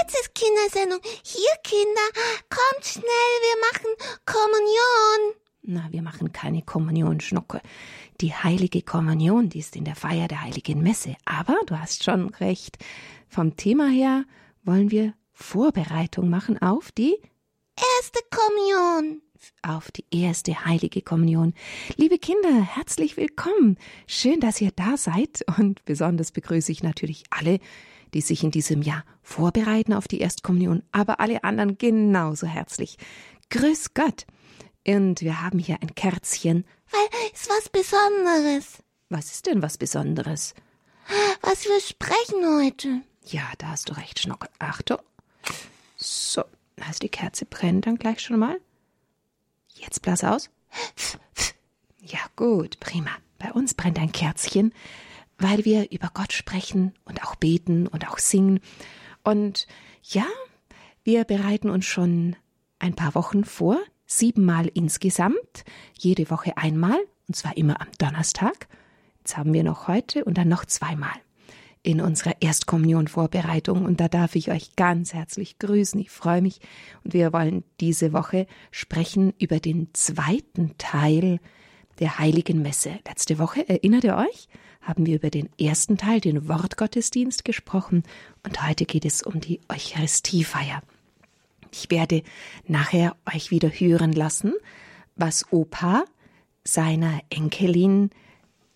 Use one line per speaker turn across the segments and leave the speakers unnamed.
Jetzt ist Kindersendung. Hier, Kinder, kommt schnell, wir machen Kommunion.
Na, wir machen keine Kommunion, Schnucke. Die heilige Kommunion, die ist in der Feier der heiligen Messe. Aber du hast schon recht. Vom Thema her wollen wir Vorbereitung machen auf die
Erste Kommunion.
auf die erste heilige Kommunion. Liebe Kinder, herzlich willkommen. Schön, dass ihr da seid und besonders begrüße ich natürlich alle, die sich in diesem Jahr vorbereiten auf die Erstkommunion, aber alle anderen genauso herzlich. Grüß Gott. Und wir haben hier ein Kerzchen.
Weil ist was Besonderes.
Was ist denn was Besonderes?
Was wir sprechen heute.
Ja, da hast du recht, Schnucke. Achtung. So, also die Kerze brennt dann gleich schon mal. Jetzt blas aus. Ja, gut, prima. Bei uns brennt ein Kerzchen, weil wir über Gott sprechen und auch beten und auch singen. Und ja, wir bereiten uns schon ein paar Wochen vor, siebenmal insgesamt, jede Woche einmal, und zwar immer am Donnerstag. Jetzt haben wir noch heute und dann noch zweimal in unserer Erstkommunion-Vorbereitung und da darf ich euch ganz herzlich grüßen. Ich freue mich und wir wollen diese Woche sprechen über den zweiten Teil der Heiligen Messe. Letzte Woche, erinnert ihr euch, haben wir über den ersten Teil, den Wortgottesdienst, gesprochen und heute geht es um die Eucharistiefeier. Ich werde nachher euch wieder hören lassen, was Opa seiner Enkelin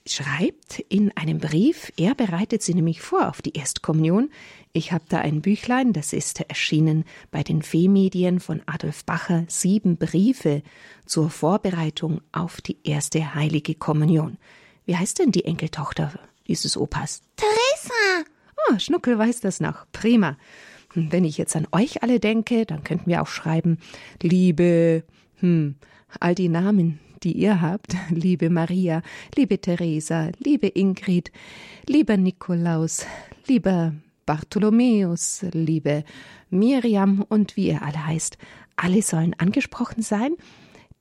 schreibt in einem Brief. Er bereitet sie nämlich vor auf die Erstkommunion. Ich habe da ein Büchlein, das ist erschienen bei den Fehmedien von Adolf Bacher, sieben Briefe zur Vorbereitung auf die erste heilige Kommunion. Wie heißt denn die Enkeltochter dieses Opas?
Teresa.
Oh, Schnuckel weiß das noch. Prima. Hm, Wenn ich jetzt an euch alle denke, dann könnten wir auch schreiben, liebe, hm, all die Namen, die ihr habt, liebe Maria, liebe Theresa, liebe Ingrid, lieber Nikolaus, lieber Bartholomäus, liebe Miriam und wie ihr alle heißt, alle sollen angesprochen sein.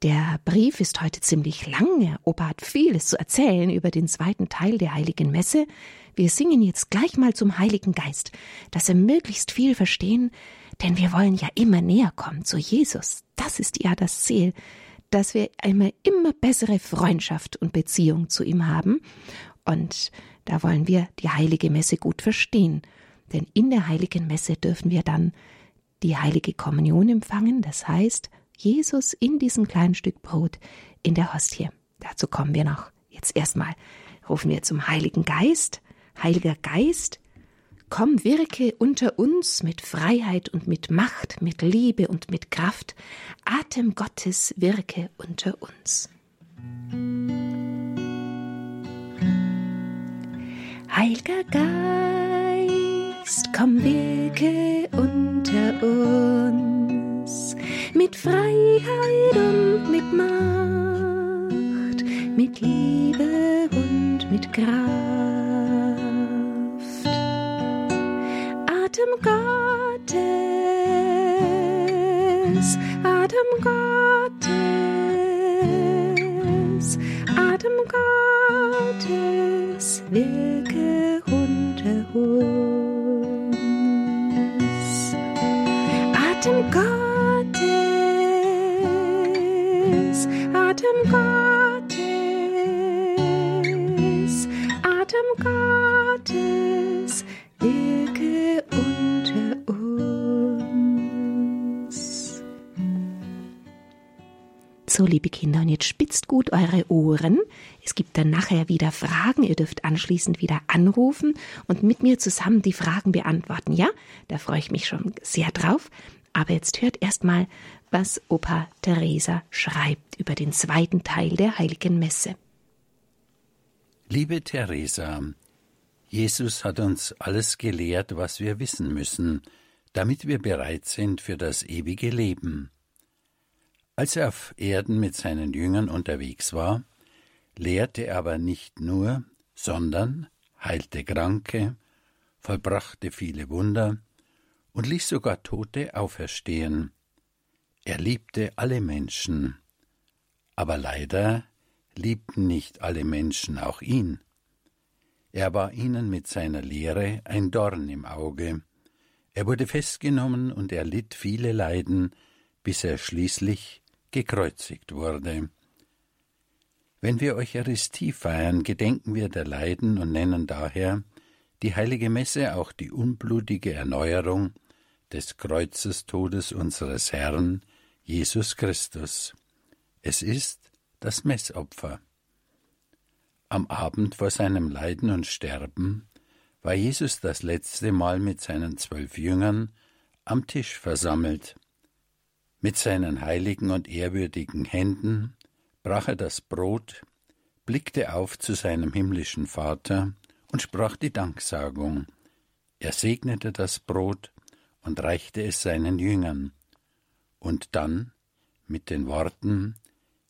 Der Brief ist heute ziemlich lang. Opa hat vieles zu erzählen über den zweiten Teil der Heiligen Messe. Wir singen jetzt gleich mal zum Heiligen Geist, dass wir möglichst viel verstehen, denn wir wollen ja immer näher kommen zu Jesus. Das ist ja das Ziel, dass wir eine immer bessere Freundschaft und Beziehung zu ihm haben. Und da wollen wir die Heilige Messe gut verstehen. Denn in der Heiligen Messe dürfen wir dann die Heilige Kommunion empfangen, das heißt, Jesus in diesem kleinen Stück Brot in der Hostie. Dazu kommen wir noch. Jetzt erstmal rufen wir zum Heiligen Geist. Heiliger Geist, komm, wirke unter uns mit Freiheit und mit Macht, mit Liebe und mit Kraft. Atem Gottes wirke unter uns. Heiliger Geist, komm, wirke unter uns mit Freiheit und mit Macht, mit Liebe und mit Kraft. Atem Gottes, Atem Gottes, So, liebe Kinder, und jetzt spitzt gut eure Ohren. Es gibt dann nachher wieder Fragen. Ihr dürft anschließend wieder anrufen und mit mir zusammen die Fragen beantworten. Ja, da freue ich mich schon sehr drauf. Aber jetzt hört erstmal, was Opa Theresa schreibt über den zweiten Teil der Heiligen Messe.
Liebe Theresa, Jesus hat uns alles gelehrt, was wir wissen müssen, damit wir bereit sind für das ewige Leben. Als er auf Erden mit seinen Jüngern unterwegs war, lehrte er aber nicht nur, sondern heilte Kranke, vollbrachte viele Wunder und ließ sogar Tote auferstehen. Er liebte alle Menschen, aber leider liebten nicht alle Menschen auch ihn. Er war ihnen mit seiner Lehre ein Dorn im Auge, Er wurde festgenommen und erlitt viele Leiden, bis er schließlich gekreuzigt wurde. Wenn wir Eucharistie feiern, gedenken wir der Leiden und nennen daher die heilige Messe auch die unblutige Erneuerung des Kreuzestodes unseres Herrn Jesus Christus. Es ist das Messopfer. Am Abend vor seinem Leiden und Sterben war Jesus das letzte Mal mit seinen zwölf Jüngern am Tisch versammelt. Mit seinen heiligen und ehrwürdigen Händen brach er das Brot, blickte auf zu seinem himmlischen Vater und sprach die Danksagung. Er segnete das Brot und reichte es seinen Jüngern. Und dann, mit den Worten,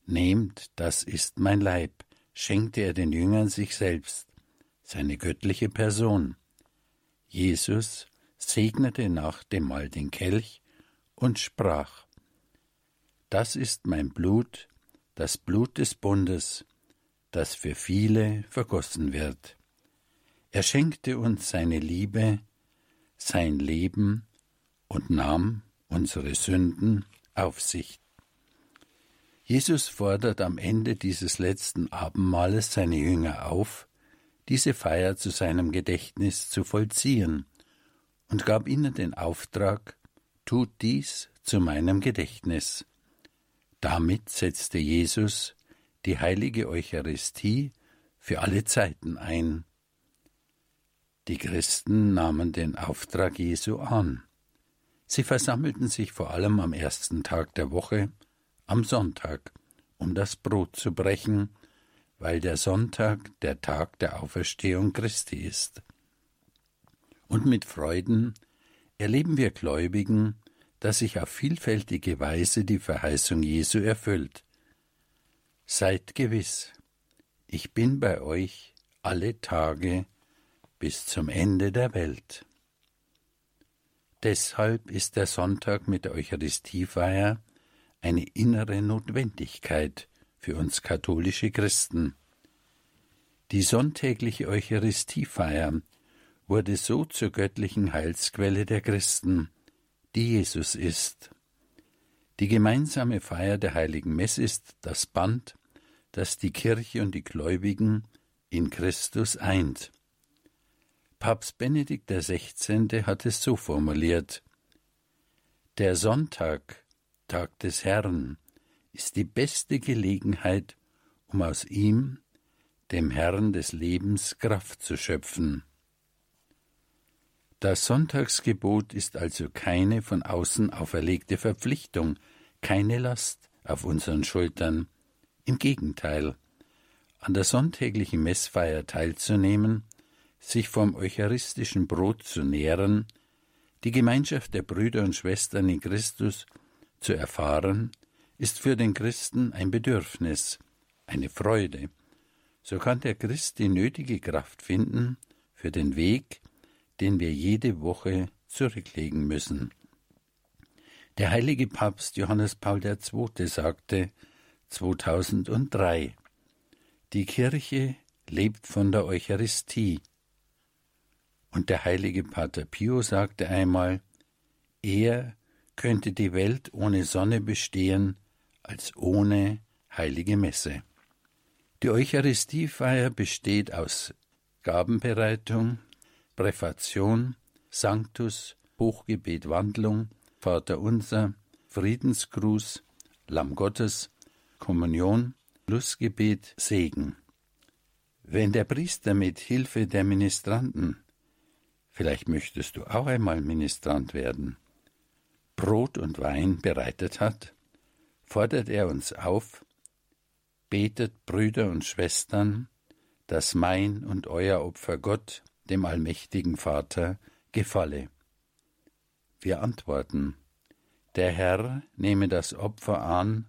Nehmt, das ist mein Leib, schenkte er den Jüngern sich selbst, seine göttliche Person. Jesus segnete nach dem Mahl den Kelch und sprach, Das ist mein Blut, das Blut des Bundes, das für viele vergossen wird. Er schenkte uns seine Liebe, sein Leben und nahm unsere Sünden auf sich. Jesus fordert am Ende dieses letzten Abendmahles seine Jünger auf, diese Feier zu seinem Gedächtnis zu vollziehen, und gab ihnen den Auftrag, tut dies zu meinem Gedächtnis. Damit setzte Jesus die heilige Eucharistie für alle Zeiten ein. Die Christen nahmen den Auftrag Jesu an. Sie versammelten sich vor allem am ersten Tag der Woche, am Sonntag, um das Brot zu brechen, weil der Sonntag der Tag der Auferstehung Christi ist. Und mit Freuden erleben wir Gläubigen, dass sich auf vielfältige Weise die Verheißung Jesu erfüllt. Seid gewiss, ich bin bei euch alle Tage bis zum Ende der Welt. Deshalb ist der Sonntag mit der Eucharistiefeier eine innere Notwendigkeit für uns katholische Christen. Die sonntägliche Eucharistiefeier wurde so zur göttlichen Heilsquelle der Christen, die Jesus ist. Die gemeinsame Feier der heiligen Messe ist das Band, das die Kirche und die Gläubigen in Christus eint. Papst Benedikt XVI. hat es so formuliert Der Sonntag Tag des Herrn, ist die beste Gelegenheit, um aus ihm, dem Herrn des Lebens, Kraft zu schöpfen. Das Sonntagsgebot ist also keine von außen auferlegte Verpflichtung, keine Last auf unseren Schultern. Im Gegenteil, an der sonntäglichen Messfeier teilzunehmen, sich vom eucharistischen Brot zu nähren, die Gemeinschaft der Brüder und Schwestern in Christus zu erfahren, ist für den Christen ein Bedürfnis, eine Freude. So kann der Christ die nötige Kraft finden für den Weg, den wir jede Woche zurücklegen müssen. Der heilige Papst Johannes Paul II. sagte 2003, die Kirche lebt von der Eucharistie. Und der heilige Pater Pio sagte einmal, er könnte die Welt ohne Sonne bestehen als ohne heilige Messe. Die Eucharistiefeier besteht aus Gabenbereitung, Präfation, Sanctus, Hochgebet, Wandlung, Vater Unser, Friedensgruß, Lamm Gottes, Kommunion, Schlussgebet, Segen. Wenn der Priester mit Hilfe der Ministranten, vielleicht möchtest du auch einmal Ministrant werden, Brot und Wein bereitet hat, fordert er uns auf, betet Brüder und Schwestern, dass mein und euer Opfer Gott, dem allmächtigen Vater, gefalle. Wir antworten, der Herr nehme das Opfer an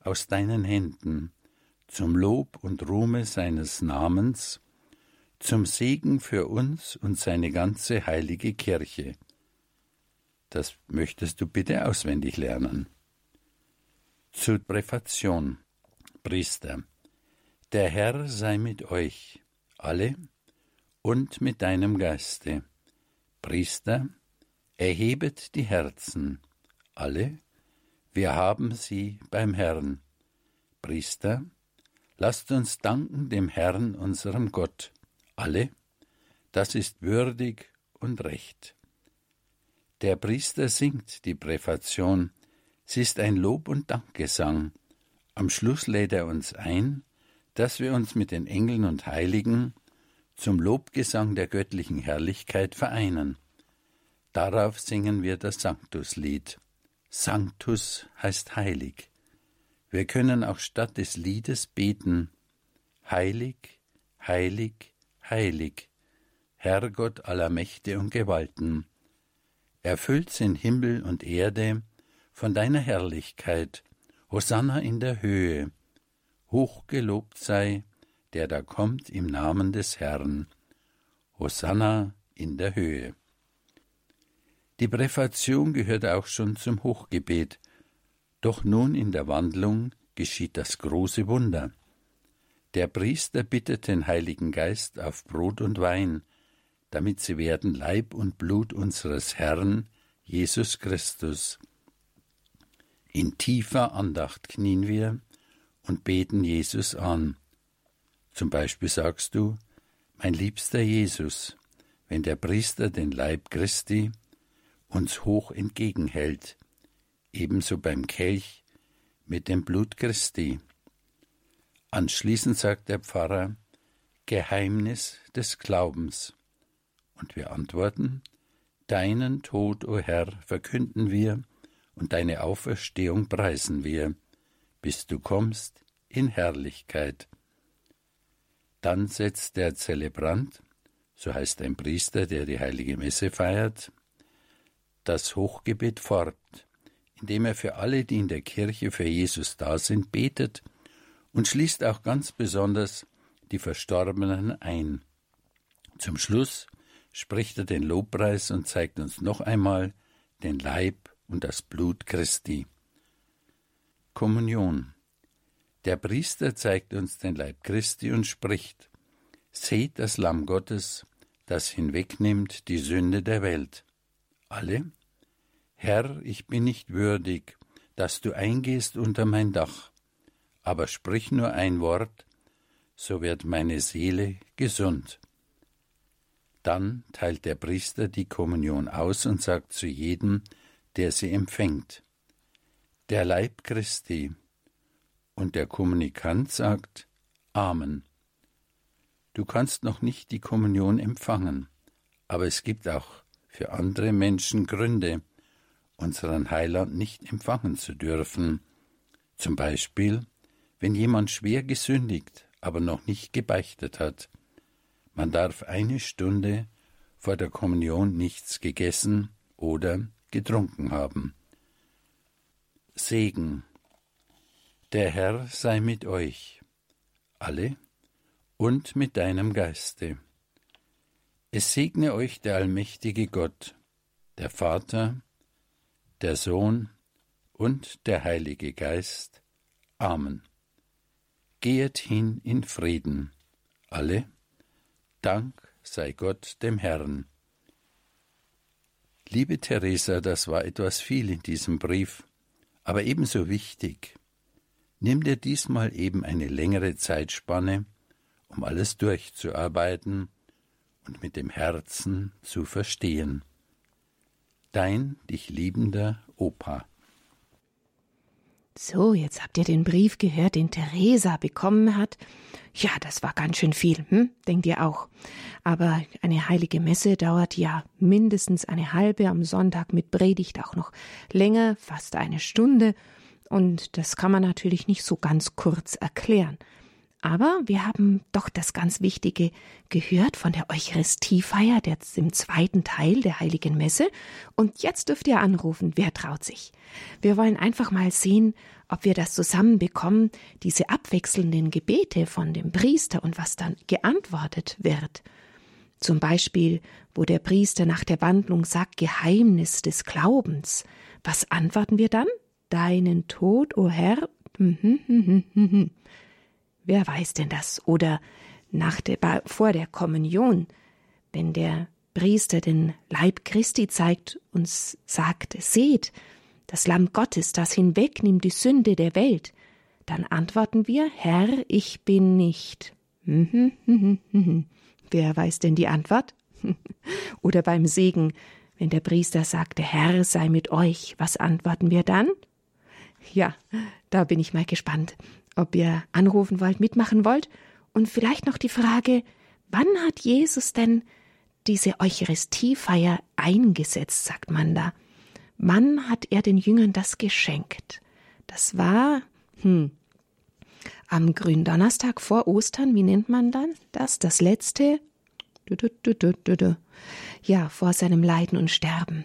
aus deinen Händen, zum Lob und Ruhme seines Namens, zum Segen für uns und seine ganze heilige Kirche. Das möchtest du bitte auswendig lernen. Zur Präfation, Priester. Der Herr sei mit euch, alle, und mit deinem Geiste. Priester, Erhebet die Herzen, alle, wir haben sie beim Herrn. Priester, lasst uns danken dem Herrn, unserem Gott, alle, das ist würdig und recht. Der Priester singt die Präfation, sie ist ein Lob und Dankgesang. Am Schluss lädt er uns ein, dass wir uns mit den Engeln und Heiligen zum Lobgesang der göttlichen Herrlichkeit vereinen. Darauf singen wir das Sanctuslied. Sanctus heißt heilig. Wir können auch statt des Liedes beten Heilig, heilig, heilig, Herrgott aller Mächte und Gewalten. Erfüllt sind Himmel und Erde von deiner Herrlichkeit, Hosanna in der Höhe, hochgelobt sei, der da kommt im Namen des Herrn. Hosanna in der Höhe. Die Präfation gehört auch schon zum Hochgebet, doch nun in der Wandlung geschieht das große Wunder. Der Priester bittet den Heiligen Geist auf Brot und Wein, damit sie werden Leib und Blut unseres Herrn, Jesus Christus. In tiefer Andacht knien wir und beten Jesus an. Zum Beispiel sagst du, mein liebster Jesus, wenn der Priester den Leib Christi uns hoch entgegenhält, ebenso beim Kelch mit dem Blut Christi. Anschließend sagt der Pfarrer Geheimnis des Glaubens. Und wir antworten Deinen Tod, o Herr, verkünden wir, und deine Auferstehung preisen wir, bis du kommst in Herrlichkeit. Dann setzt der Zelebrant, so heißt ein Priester, der die heilige Messe feiert, das Hochgebet fort, indem er für alle, die in der Kirche für Jesus da sind, betet und schließt auch ganz besonders die Verstorbenen ein. Zum Schluss spricht er den Lobpreis und zeigt uns noch einmal den Leib und das Blut Christi. Kommunion. Der Priester zeigt uns den Leib Christi und spricht: Seht das Lamm Gottes, das hinwegnimmt die Sünde der Welt. Alle Herr, ich bin nicht würdig, dass du eingehst unter mein Dach, aber sprich nur ein Wort, so wird meine Seele gesund. Dann teilt der Priester die Kommunion aus und sagt zu jedem, der sie empfängt, der Leib Christi, und der Kommunikant sagt Amen. Du kannst noch nicht die Kommunion empfangen, aber es gibt auch für andere Menschen Gründe, unseren Heiland nicht empfangen zu dürfen. Zum Beispiel, wenn jemand schwer gesündigt, aber noch nicht gebeichtet hat. Man darf eine Stunde vor der Kommunion nichts gegessen oder getrunken haben. Segen. Der Herr sei mit euch, alle, und mit deinem Geiste. Es segne euch der allmächtige Gott, der Vater, der Sohn und der Heilige Geist. Amen. Gehet hin in Frieden. Alle. Dank sei Gott dem Herrn. Liebe Theresa, das war etwas viel in diesem Brief, aber ebenso wichtig. Nimm dir diesmal eben eine längere Zeitspanne, um alles durchzuarbeiten und mit dem Herzen zu verstehen. Dein dich liebender Opa.
So, jetzt habt ihr den Brief gehört, den Theresa bekommen hat. Ja, das war ganz schön viel, hm? denkt ihr auch. Aber eine heilige Messe dauert ja mindestens eine halbe, am Sonntag mit Predigt auch noch länger, fast eine Stunde. Und das kann man natürlich nicht so ganz kurz erklären. Aber wir haben doch das ganz Wichtige gehört von der Eucharistiefeier, der im zweiten Teil der Heiligen Messe. Und jetzt dürft ihr anrufen, wer traut sich. Wir wollen einfach mal sehen, ob wir das zusammenbekommen, diese abwechselnden Gebete von dem Priester und was dann geantwortet wird. Zum Beispiel, wo der Priester nach der Wandlung sagt, Geheimnis des Glaubens. Was antworten wir dann? Deinen Tod, o oh Herr. Hm, hm, hm, Wer weiß denn das? Oder nach der, vor der Kommunion, wenn der Priester den Leib Christi zeigt und sagt, seht, das Lamm Gottes, das hinwegnimmt die Sünde der Welt, dann antworten wir, Herr, ich bin nicht. Mhm, mhm, mhm. Wer weiß denn die Antwort? Oder beim Segen, wenn der Priester sagt, Herr sei mit euch, was antworten wir dann? Ja, da bin ich mal gespannt, ob ihr anrufen wollt, mitmachen wollt. Und vielleicht noch die Frage, wann hat Jesus denn diese Eucharistiefeier eingesetzt, sagt man da? Wann hat er den Jüngern das geschenkt? Das war, hm, am Gründonnerstag vor Ostern, wie nennt man dann das? Das letzte, ja, vor seinem Leiden und Sterben.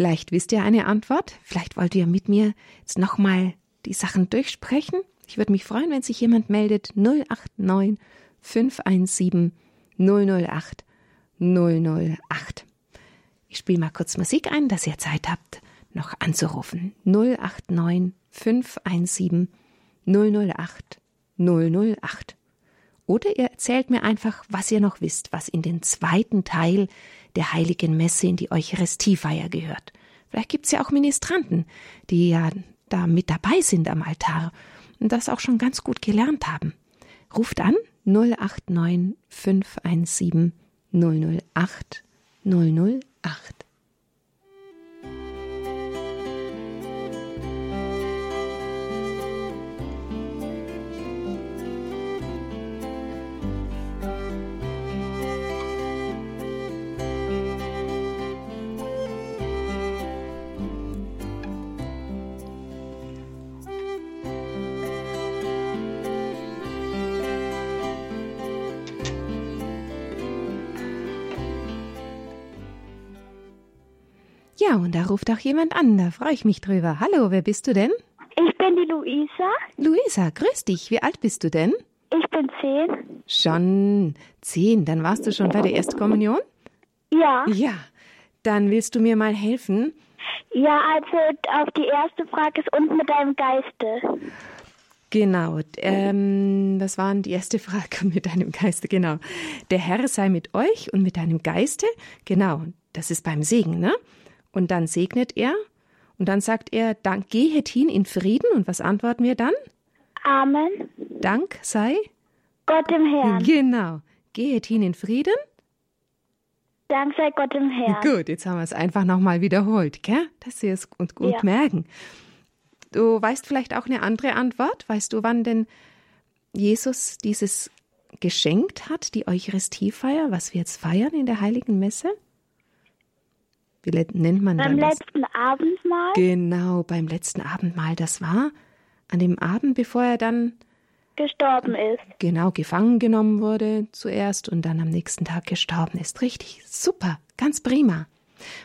Vielleicht wisst ihr eine Antwort, vielleicht wollt ihr mit mir jetzt nochmal die Sachen durchsprechen. Ich würde mich freuen, wenn sich jemand meldet. 089 517 008 008. Ich spiele mal kurz Musik ein, dass ihr Zeit habt, noch anzurufen. 089 517 008 008. Oder ihr erzählt mir einfach, was ihr noch wisst, was in den zweiten Teil der heiligen Messe in die Eucharistiefeier gehört. Vielleicht gibt's ja auch Ministranten, die ja da mit dabei sind am Altar und das auch schon ganz gut gelernt haben. Ruft an 089 517 008 008. ruft auch jemand an, da freue ich mich drüber. Hallo, wer bist du denn?
Ich bin die Luisa.
Luisa, grüß dich. Wie alt bist du denn?
Ich bin zehn.
Schon zehn. Dann warst du schon bei der Erstkommunion?
Ja.
Ja. Dann willst du mir mal helfen?
Ja, also auf die erste Frage ist und mit deinem Geiste.
Genau. Ähm, das war die erste Frage mit deinem Geiste, genau. Der Herr sei mit euch und mit deinem Geiste. Genau. Das ist beim Segen, ne? Und dann segnet er und dann sagt er, Dank, gehet hin in Frieden. Und was antworten wir dann?
Amen.
Dank sei
Gott im Herrn.
Genau. Gehet hin in Frieden.
Dank sei Gott im Herrn.
Gut, jetzt haben wir es einfach nochmal wiederholt, gell? Dass Sie es gut, gut
Ja.
merken. Du weißt vielleicht auch eine andere Antwort. Weißt du, wann denn Jesus dieses geschenkt hat, die Eucharistiefeier, was wir jetzt feiern in der Heiligen Messe? Wie nennt man
Beim
das?
letzten Abendmahl
Genau, beim letzten Abendmahl. Das war an dem Abend, bevor er dann
gestorben ist.
genau gefangen genommen wurde zuerst und dann am nächsten Tag gestorben ist. Richtig, super, ganz prima.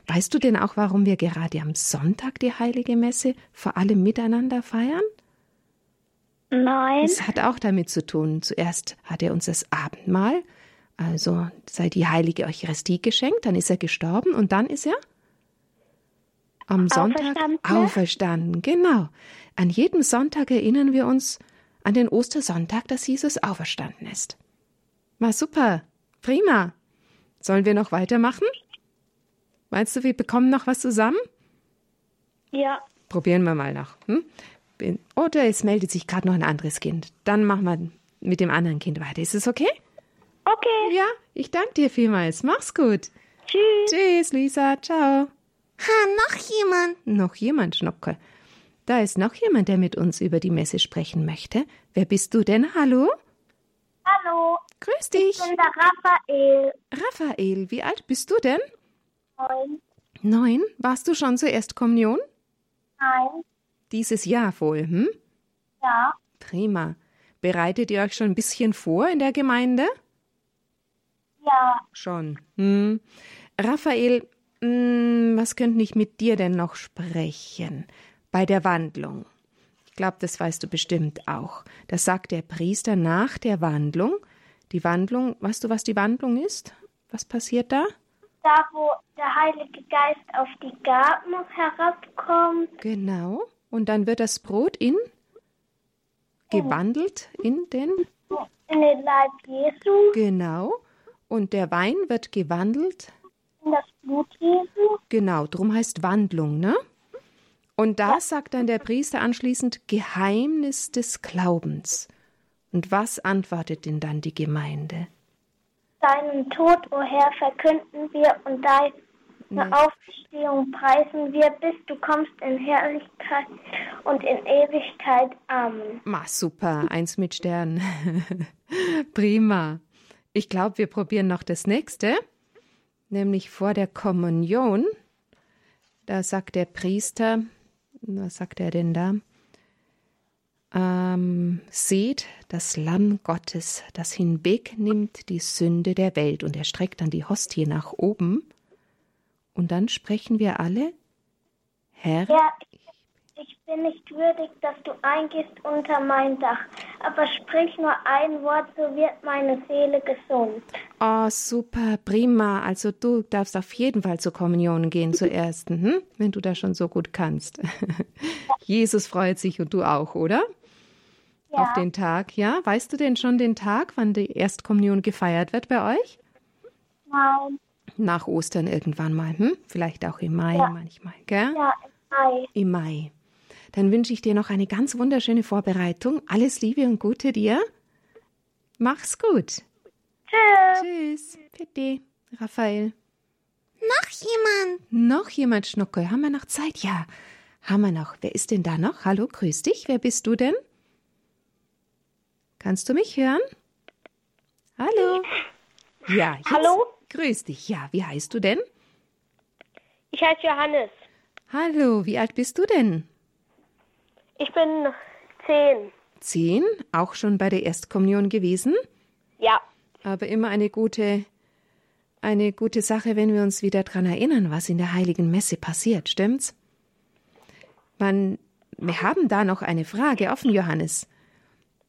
Weißt du denn auch, warum wir gerade am Sonntag die heilige Messe vor allem miteinander feiern?
Nein.
Es hat auch damit zu tun. Zuerst hat er uns das Abendmahl, also sei die heilige Eucharistie geschenkt, dann ist er gestorben und dann ist er am Sonntag
Auferstanden.
auferstanden. Genau. An jedem Sonntag erinnern wir uns an den Ostersonntag, dass Jesus auferstanden ist. War super. Prima. Sollen wir noch weitermachen? Meinst du, wir bekommen noch was zusammen?
Ja.
Probieren wir mal noch. Hm? Oder es meldet sich gerade noch ein anderes Kind. Dann machen wir mit dem anderen Kind weiter. Ist es okay?
Okay.
Ja, ich danke dir vielmals. Mach's gut.
Tschüss.
Tschüss, Lisa. Ciao.
Ha, noch jemand?
Noch jemand, Schnocke. Da ist noch jemand, der mit uns über die Messe sprechen möchte. Wer bist du denn? Hallo?
Hallo.
Grüß dich.
Ich bin der Raphael.
Raphael, wie alt bist du denn?
Neun.
Neun. Warst du schon zur Erstkommunion?
Nein.
Dieses Jahr wohl, hm?
Ja.
Prima. Bereitet ihr euch schon ein bisschen vor in der Gemeinde?
Ja.
Schon. Hm. Raphael, hm, was könnte ich mit dir denn noch sprechen? Bei der Wandlung. Ich glaube, das weißt du bestimmt auch. Das sagt der Priester nach der Wandlung. Die Wandlung, weißt du, was die Wandlung ist? Was passiert da?
Da, wo der Heilige Geist auf die Gaben herabkommt.
Genau. Und dann wird das Brot in gewandelt in den
In den Leib Jesu.
genau und der Wein wird gewandelt
in das Blut Jesu.
Genau, drum heißt Wandlung, ne? Und da sagt dann der Priester anschließend Geheimnis des Glaubens. Und was antwortet denn dann die Gemeinde?
Deinen Tod, o Herr, verkünden wir und deine
Nee.
Auferstehung preisen wir, bis du kommst in Herrlichkeit und in Ewigkeit. Amen.
Ma, super, eins mit Stern. Prima. Ich glaube, wir probieren noch das nächste, nämlich vor der Kommunion. Da sagt der Priester, was sagt er denn da? Ähm, seht das Lamm Gottes, das hinwegnimmt die Sünde der Welt. Und er streckt dann die Hostie nach oben. Und dann sprechen wir alle, Herr,
ich, ich bin nicht würdig, dass du eingehst unter mein Dach, aber sprich nur ein Wort, so wird meine Seele gesund.
Oh, super, prima. Also du darfst auf jeden Fall zur Kommunion gehen, zur ersten, hm? wenn du das schon so gut kannst. Jesus freut sich und du auch, oder?
Ja,
Auf den Tag, ja? Weißt du denn schon den Tag, wann die Erstkommunion gefeiert wird bei euch?
nein,
Nach Ostern irgendwann mal, hm? Vielleicht auch im Mai
Ja.
manchmal, gell?
ja, nein.
Im Mai. Dann wünsche ich dir noch eine ganz wunderschöne Vorbereitung. Alles Liebe und Gute dir. Mach's gut.
Tschüss.
Tschüss. Bitte, Raphael.
Noch jemand?
Noch jemand, Schnuckel? Haben wir noch Zeit? Ja, haben wir noch. Wer ist denn da noch? Hallo, grüß dich. Wer bist du denn? Kannst du mich hören? Hallo. Ja, jetzt.
Hallo?
Grüß dich. Ja, wie heißt du denn?
Ich heiße Johannes.
Hallo, wie alt bist du denn?
Ich bin zehn.
Zehn, auch schon bei der Erstkommunion gewesen,
Ja,
aber immer eine gute, eine gute Sache, wenn wir uns wieder daran erinnern, was in der heiligen Messe passiert, stimmt's? Man, wir haben da noch eine Frage offen, Johannes.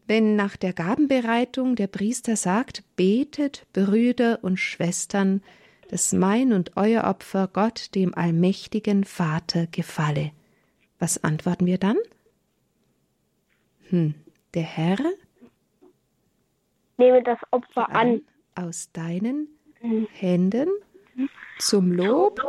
Wenn nach der Gabenbereitung der Priester sagt, betet, Brüder und Schwestern, dass mein und euer Opfer Gott, dem allmächtigen Vater, gefalle. Was antworten wir dann? Hm, der Herr
nehme das Opfer an.
aus deinen Händen zum Lob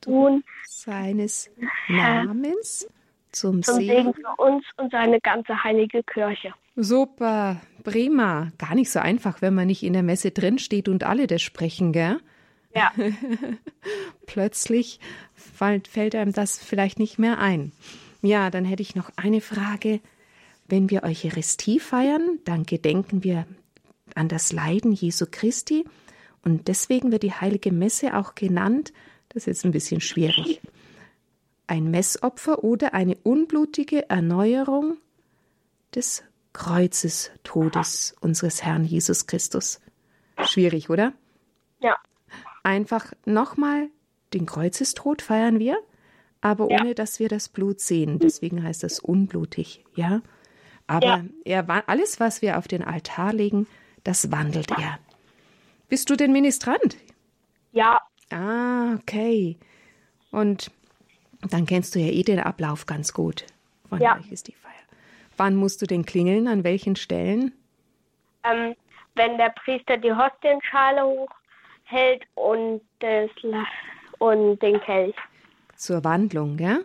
Tun
seines Namens, zum
zum Segen für uns und seine ganze heilige Kirche.
Super, prima. Gar nicht so einfach, wenn man nicht in der Messe drinsteht und alle das sprechen, gell?
Ja,
Plötzlich fällt einem das vielleicht nicht mehr ein. Ja, dann hätte ich noch eine Frage. Wenn wir Eucharistie feiern, dann gedenken wir an das Leiden Jesu Christi und deswegen wird die heilige Messe auch genannt, das ist jetzt ein bisschen schwierig, ein Messopfer oder eine unblutige Erneuerung des Kreuzestodes unseres Herrn Jesus Christus. Schwierig, oder?
ja,
einfach nochmal den Kreuzestod feiern wir, aber
Ja.
ohne dass wir das Blut sehen. Deswegen heißt das unblutig, ja. Aber
Ja.
er alles, was wir auf den Altar legen, das wandelt er. Bist du denn Ministrant?
ja,
Ah, okay. Und dann kennst du ja eh den Ablauf ganz gut. Von
Ja.
ist die Feier. Wann musst du denn klingeln? An welchen Stellen?
ähm, wenn der Priester die Hostienschale hochhält und, das, und den Kelch.
Zur Wandlung, gell?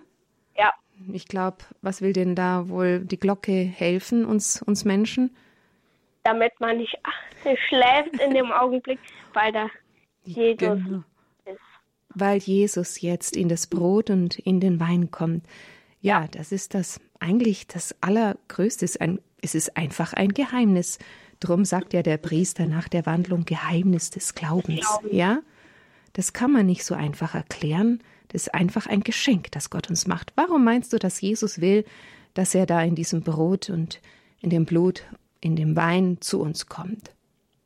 Ja,
Ich glaube, was will denn da wohl die Glocke helfen, uns, uns Menschen?
damit man nicht ach, schläft in dem Augenblick, weil da Jesus
Genau.
ist.
Weil Jesus jetzt in das Brot und in den Wein kommt. Ja, das ist das eigentlich das Allergrößte. Es ist ein- Es ist einfach ein Geheimnis. Drum sagt ja der Priester nach der Wandlung Geheimnis des Glaubens. Ja, das kann man nicht so einfach erklären. Das ist einfach ein Geschenk, das Gott uns macht. Warum meinst du, dass Jesus will, dass er da in diesem Brot und in dem Blut, in dem Wein zu uns kommt?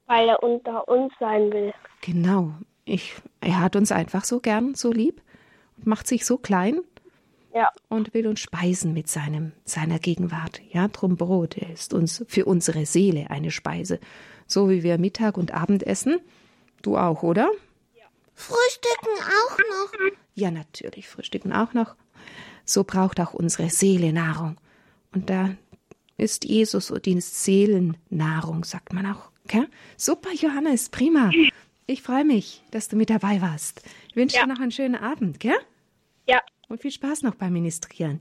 weil er unter uns sein will.
Genau. Ich, er hat uns einfach so gern, so lieb und macht sich so klein
Ja,
und will uns speisen mit seinem, seiner Gegenwart. Ja, drum Brot. Er ist uns für unsere Seele eine Speise. So wie wir Mittag und Abend essen. Du auch, oder?
Frühstücken auch noch.
Ja, natürlich. Frühstücken auch noch. So braucht auch unsere Seele Nahrung. Und da ist Jesus und die Seelennahrung, sagt man auch. Okay? Super, Johannes, prima. Ich freue mich, dass du mit dabei warst. Ich wünsche
Ja.
dir noch einen schönen Abend, gell?
Ja.
Und viel Spaß noch beim Ministrieren.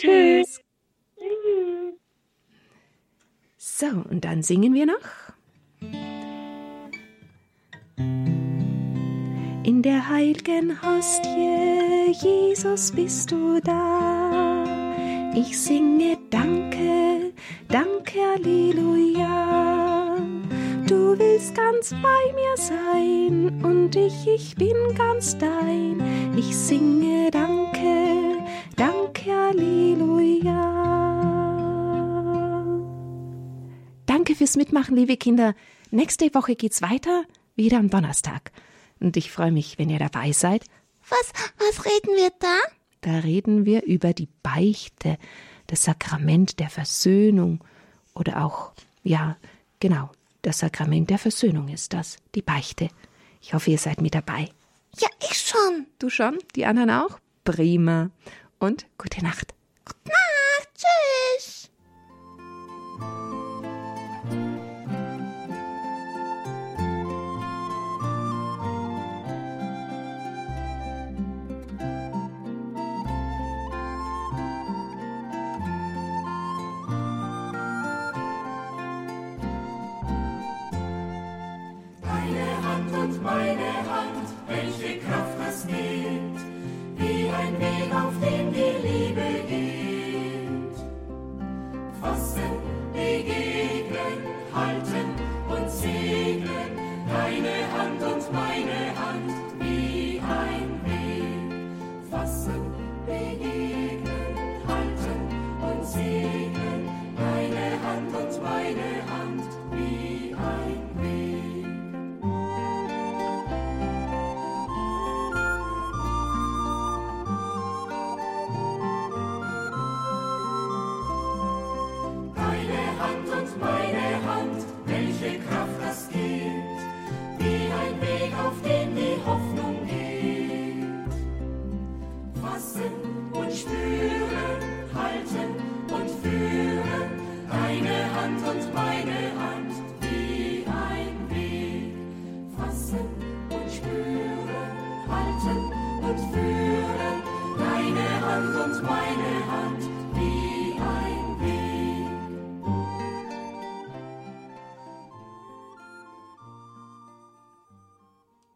Tschüss.
So, und dann singen wir noch. In der heiligen Hostie, Jesus, bist du da. Ich singe Danke, Danke, Halleluja. Du willst ganz bei mir sein und ich, ich bin ganz dein. Ich singe Danke, Danke, Halleluja. Danke fürs Mitmachen, liebe Kinder. Nächste Woche geht's weiter, wieder am Donnerstag. Und ich freue mich, wenn ihr dabei seid.
Was, was reden wir da?
Da reden wir über die Beichte, das Sakrament der Versöhnung oder auch, ja, genau, das Sakrament der Versöhnung ist das, die Beichte. Ich hoffe, ihr seid mit dabei.
Ja, ich schon.
Du schon? Die anderen auch? Prima. Und gute Nacht.
Na, tschüss.
Gibt, wie ein Weg, auf dem die Liebe geht. Fassen, begegnen,